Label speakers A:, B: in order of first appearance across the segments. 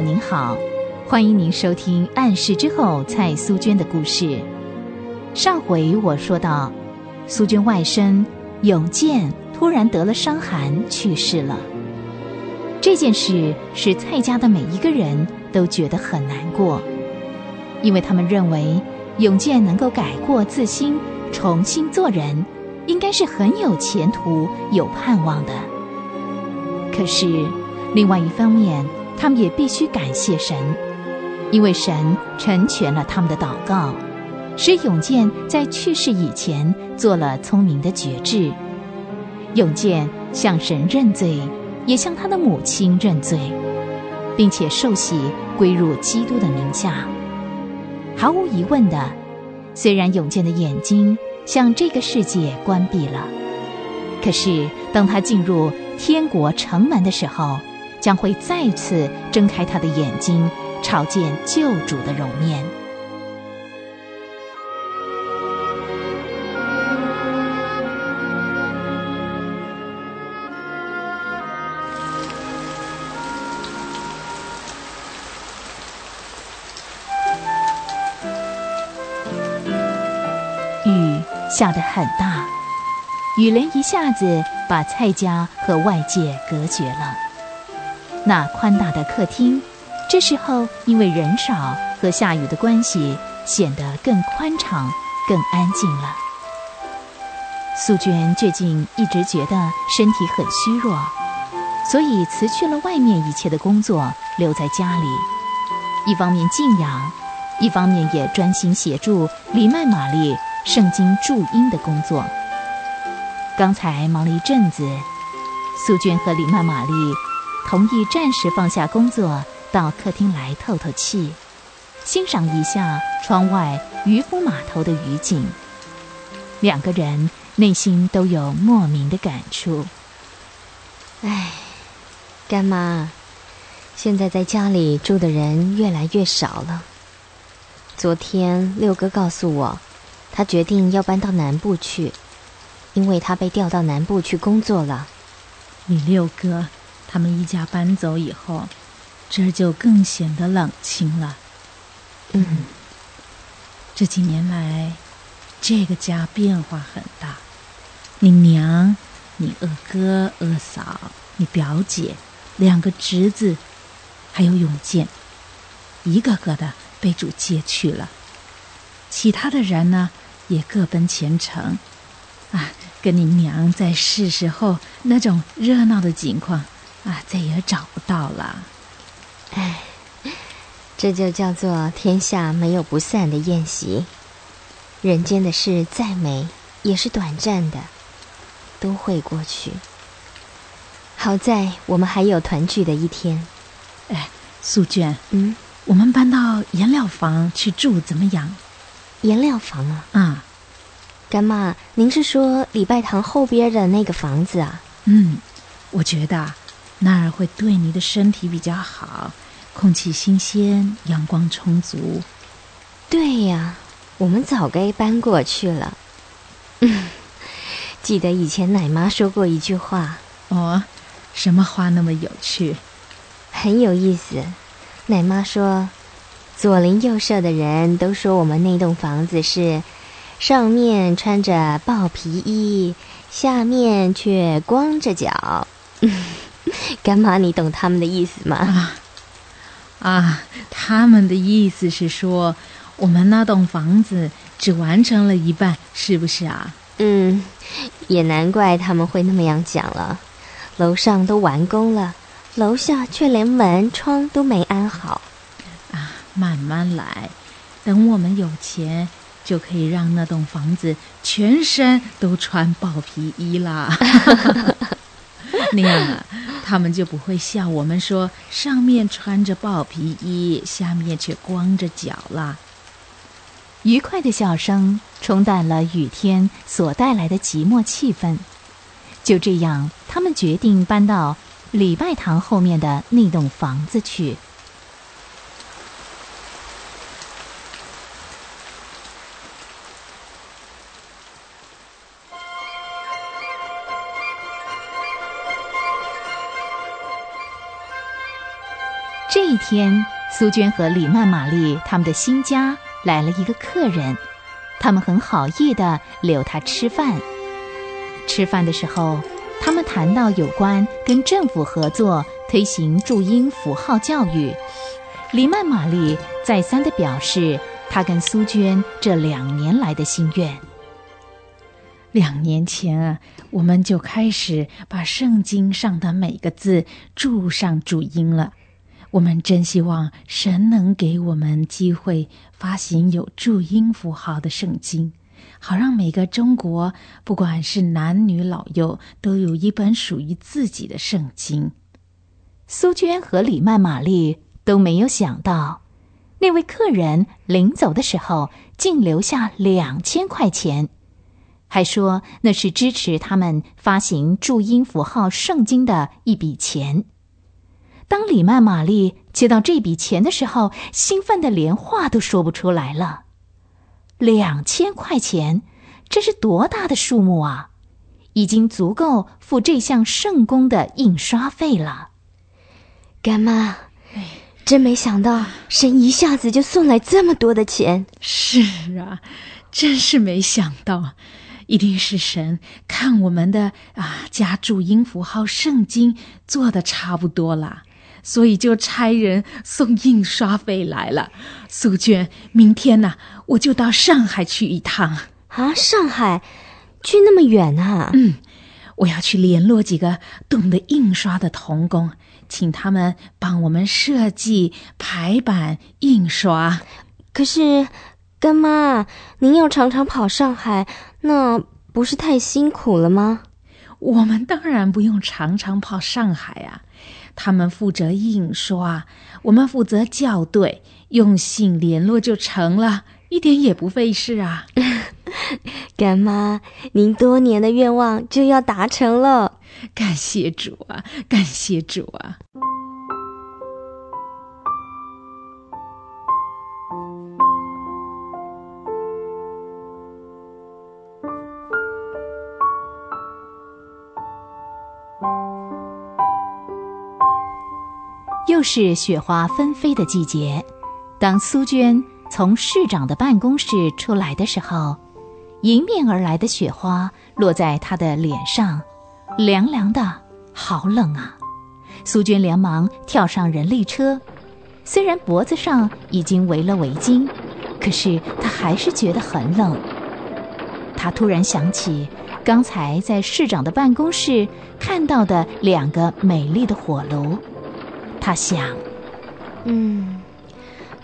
A: 您好，欢迎您收听《暗示之后》蔡苏娟的故事。上回我说到，苏娟外甥永健突然得了伤寒去世了。这件事使蔡家的每一个人都觉得很难过，因为他们认为永健能够改过自新，重新做人，应该是很有前途、有盼望的。可是，另外一方面，他们也必须感谢神，因为神成全了他们的祷告，使永健在去世以前做了聪明的决志。永健向神认罪，也向他的母亲认罪，并且受洗归入基督的名下。毫无疑问的，虽然永健的眼睛向这个世界关闭了，可是当他进入天国城门的时候，将会再次睁开他的眼睛，朝见救主的容面。雨下得很大，雨帘一下子把蔡家和外界隔绝了。那宽大的客厅，这时候因为人少和下雨的关系，显得更宽敞、更安静了。素娟最近一直觉得身体很虚弱，所以辞去了外面一切的工作，留在家里。一方面静养，一方面也专心协助李曼玛丽圣经注音的工作。刚才忙了一阵子，素娟和李曼玛丽。同意暂时放下工作，到客厅来透透气，欣赏一下窗外渔夫码头的雨景。两个人内心都有莫名的感触。
B: 唉，干妈，现在在家里住的人越来越少了。昨天六哥告诉我，他决定要搬到南部去，因为他被调到南部去工作了。
C: 你六哥。他们一家搬走以后，这儿就更显得冷清了。
B: 嗯，
C: 这几年来，这个家变化很大。你娘、你二哥、二嫂、你表姐、两个侄子，还有永健，一个个的被主接去了。其他的人呢，也各奔前程。啊，跟你娘在世时候那种热闹的景况。啊，再也找不到了。
B: 哎，这就叫做天下没有不散的宴席。人间的事再美，也是短暂的，都会过去。好在我们还有团聚的一天。
C: 哎，素娟，
B: 嗯，
C: 我们搬到颜料房去住怎么样？
B: 颜料房啊？
C: 啊，
B: 干妈，您是说礼拜堂后边的那个房子啊？
C: 嗯，我觉得。那儿会对你的身体比较好，空气新鲜，阳光充足。
B: 对呀，我们早该搬过去了。嗯，记得以前奶妈说过一句话。
C: 哦，什么话那么有趣？
B: 很有意思。奶妈说，左邻右舍的人都说我们那栋房子是上面穿着豹皮衣，下面却光着脚。干妈，你懂他们的意思吗？
C: 啊啊，他们的意思是说，我们那栋房子只完成了一半，是不是啊？
B: 嗯，也难怪他们会那么样讲了。楼上都完工了，楼下却连门窗都没安好。
C: 啊，慢慢来，等我们有钱，就可以让那栋房子全身都穿豹皮衣啦。那样啊，他们就不会笑我们说上面穿着豹皮衣，下面却光着脚了。
A: 愉快的笑声冲淡了雨天所带来的寂寞气氛。就这样，他们决定搬到礼拜堂后面的那栋房子去。一天，苏娟和李曼玛丽他们的新家来了一个客人，他们很好意的留他吃饭。吃饭的时候，他们谈到有关跟政府合作推行注音符号教育。李曼玛丽再三的表示，她跟苏娟这两年来的心愿。
C: 两年前啊，我们就开始把圣经上的每个字注上注音了。我们真希望神能给我们机会发行有注音符号的圣经，好让每个中国，不管是男女老幼，都有一本属于自己的圣经。
A: 苏娟和李曼玛丽都没有想到，那位客人临走的时候竟留下两千块钱，还说那是支持他们发行注音符号圣经的一笔钱。当李曼玛丽接到这笔钱的时候，兴奋的连话都说不出来了。两千块钱，这是多大的数目啊！已经足够付这项圣功的印刷费了。
B: 干妈，真没想到神一下子就送来这么多的钱。
C: 是啊，真是没想到，一定是神看我们的啊加注音符号圣经做的差不多了。所以就差人送印刷费来了。素娟，明天呢，我就到上海去一趟
B: 啊！上海，去那么远啊？
C: 嗯，我要去联络几个懂得印刷的童工，请他们帮我们设计、排版、印刷。
B: 可是，干妈，您要常常跑上海，那不是太辛苦了吗？
C: 我们当然不用常常跑上海啊。他们负责印刷，我们负责校对，用信联络就成了，一点也不费事啊！
B: 干妈，您多年的愿望就要达成了，
C: 感谢主啊，感谢主啊！
A: 又是雪花纷飞的季节，当苏娟从市长的办公室出来的时候，迎面而来的雪花落在她的脸上，凉凉的，好冷啊！苏娟连忙跳上人力车，虽然脖子上已经围了围巾，可是她还是觉得很冷。她突然想起刚才在市长的办公室看到的两个美丽的火炉。他想，
B: 嗯，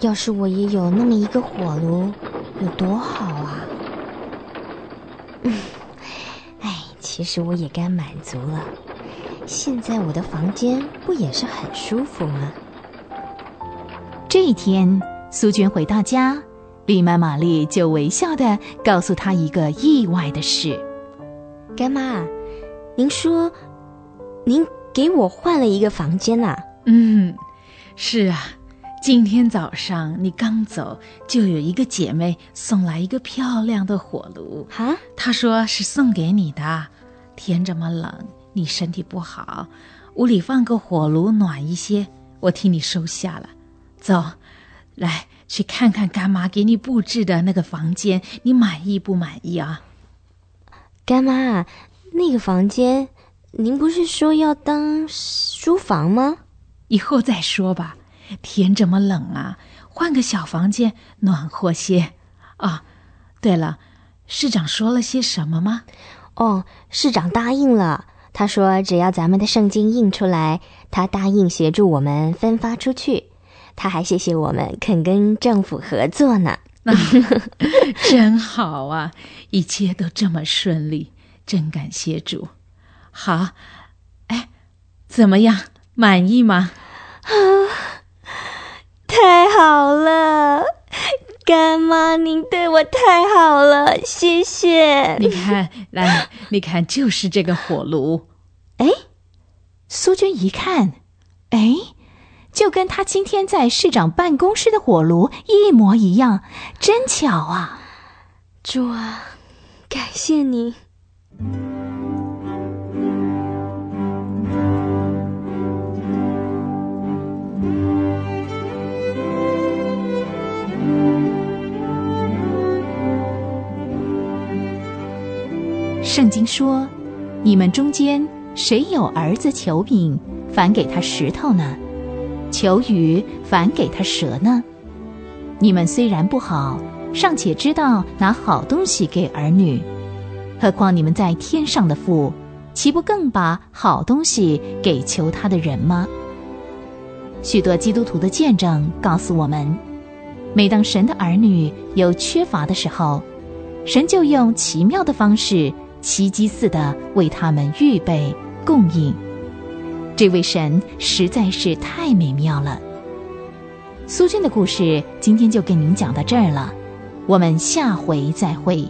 B: 要是我也有那么一个火炉，有多好啊！嗯，哎，其实我也该满足了。现在我的房间不也是很舒服吗？
A: 这一天，苏娟回到家，丽曼玛丽就微笑的告诉她一个意外的事：“
B: 干妈，您说，您给我换了一个房间呐？”
C: 嗯，是啊，今天早上你刚走，就有一个姐妹送来一个漂亮的火炉。
B: 哈，
C: 她说是送给你的。天这么冷，你身体不好，屋里放个火炉暖一些，我替你收下了。走，来去看看干妈给你布置的那个房间，你满意不满意啊？
B: 干妈，那个房间，您不是说要当书房吗？
C: 以后再说吧，天这么冷啊，换个小房间暖和些。啊，对了，市长说了些什么吗？
B: 哦，市长答应了，他说只要咱们的圣经印出来，他答应协助我们分发出去。他还谢谢我们肯跟政府合作呢。
C: 真好啊，一切都这么顺利，真感谢主。好，哎，怎么样，满意吗？啊，
B: 太好了，干妈，您对我太好了，谢谢。
C: 你看，来，你看，就是这个火炉。
A: 哎，苏娟一看，哎，就跟他今天在市长办公室的火炉一模一样，真巧啊！
B: 主啊，感谢你。
A: 圣经说：“你们中间谁有儿子求饼，反给他石头呢？求鱼，反给他蛇呢？你们虽然不好，尚且知道拿好东西给儿女，何况你们在天上的父，岂不更把好东西给求他的人吗？”许多基督徒的见证告诉我们，每当神的儿女有缺乏的时候，神就用奇妙的方式，奇迹似的为他们预备供应。这位神实在是太美妙了。苏军的故事今天就给您讲到这儿了，我们下回再会。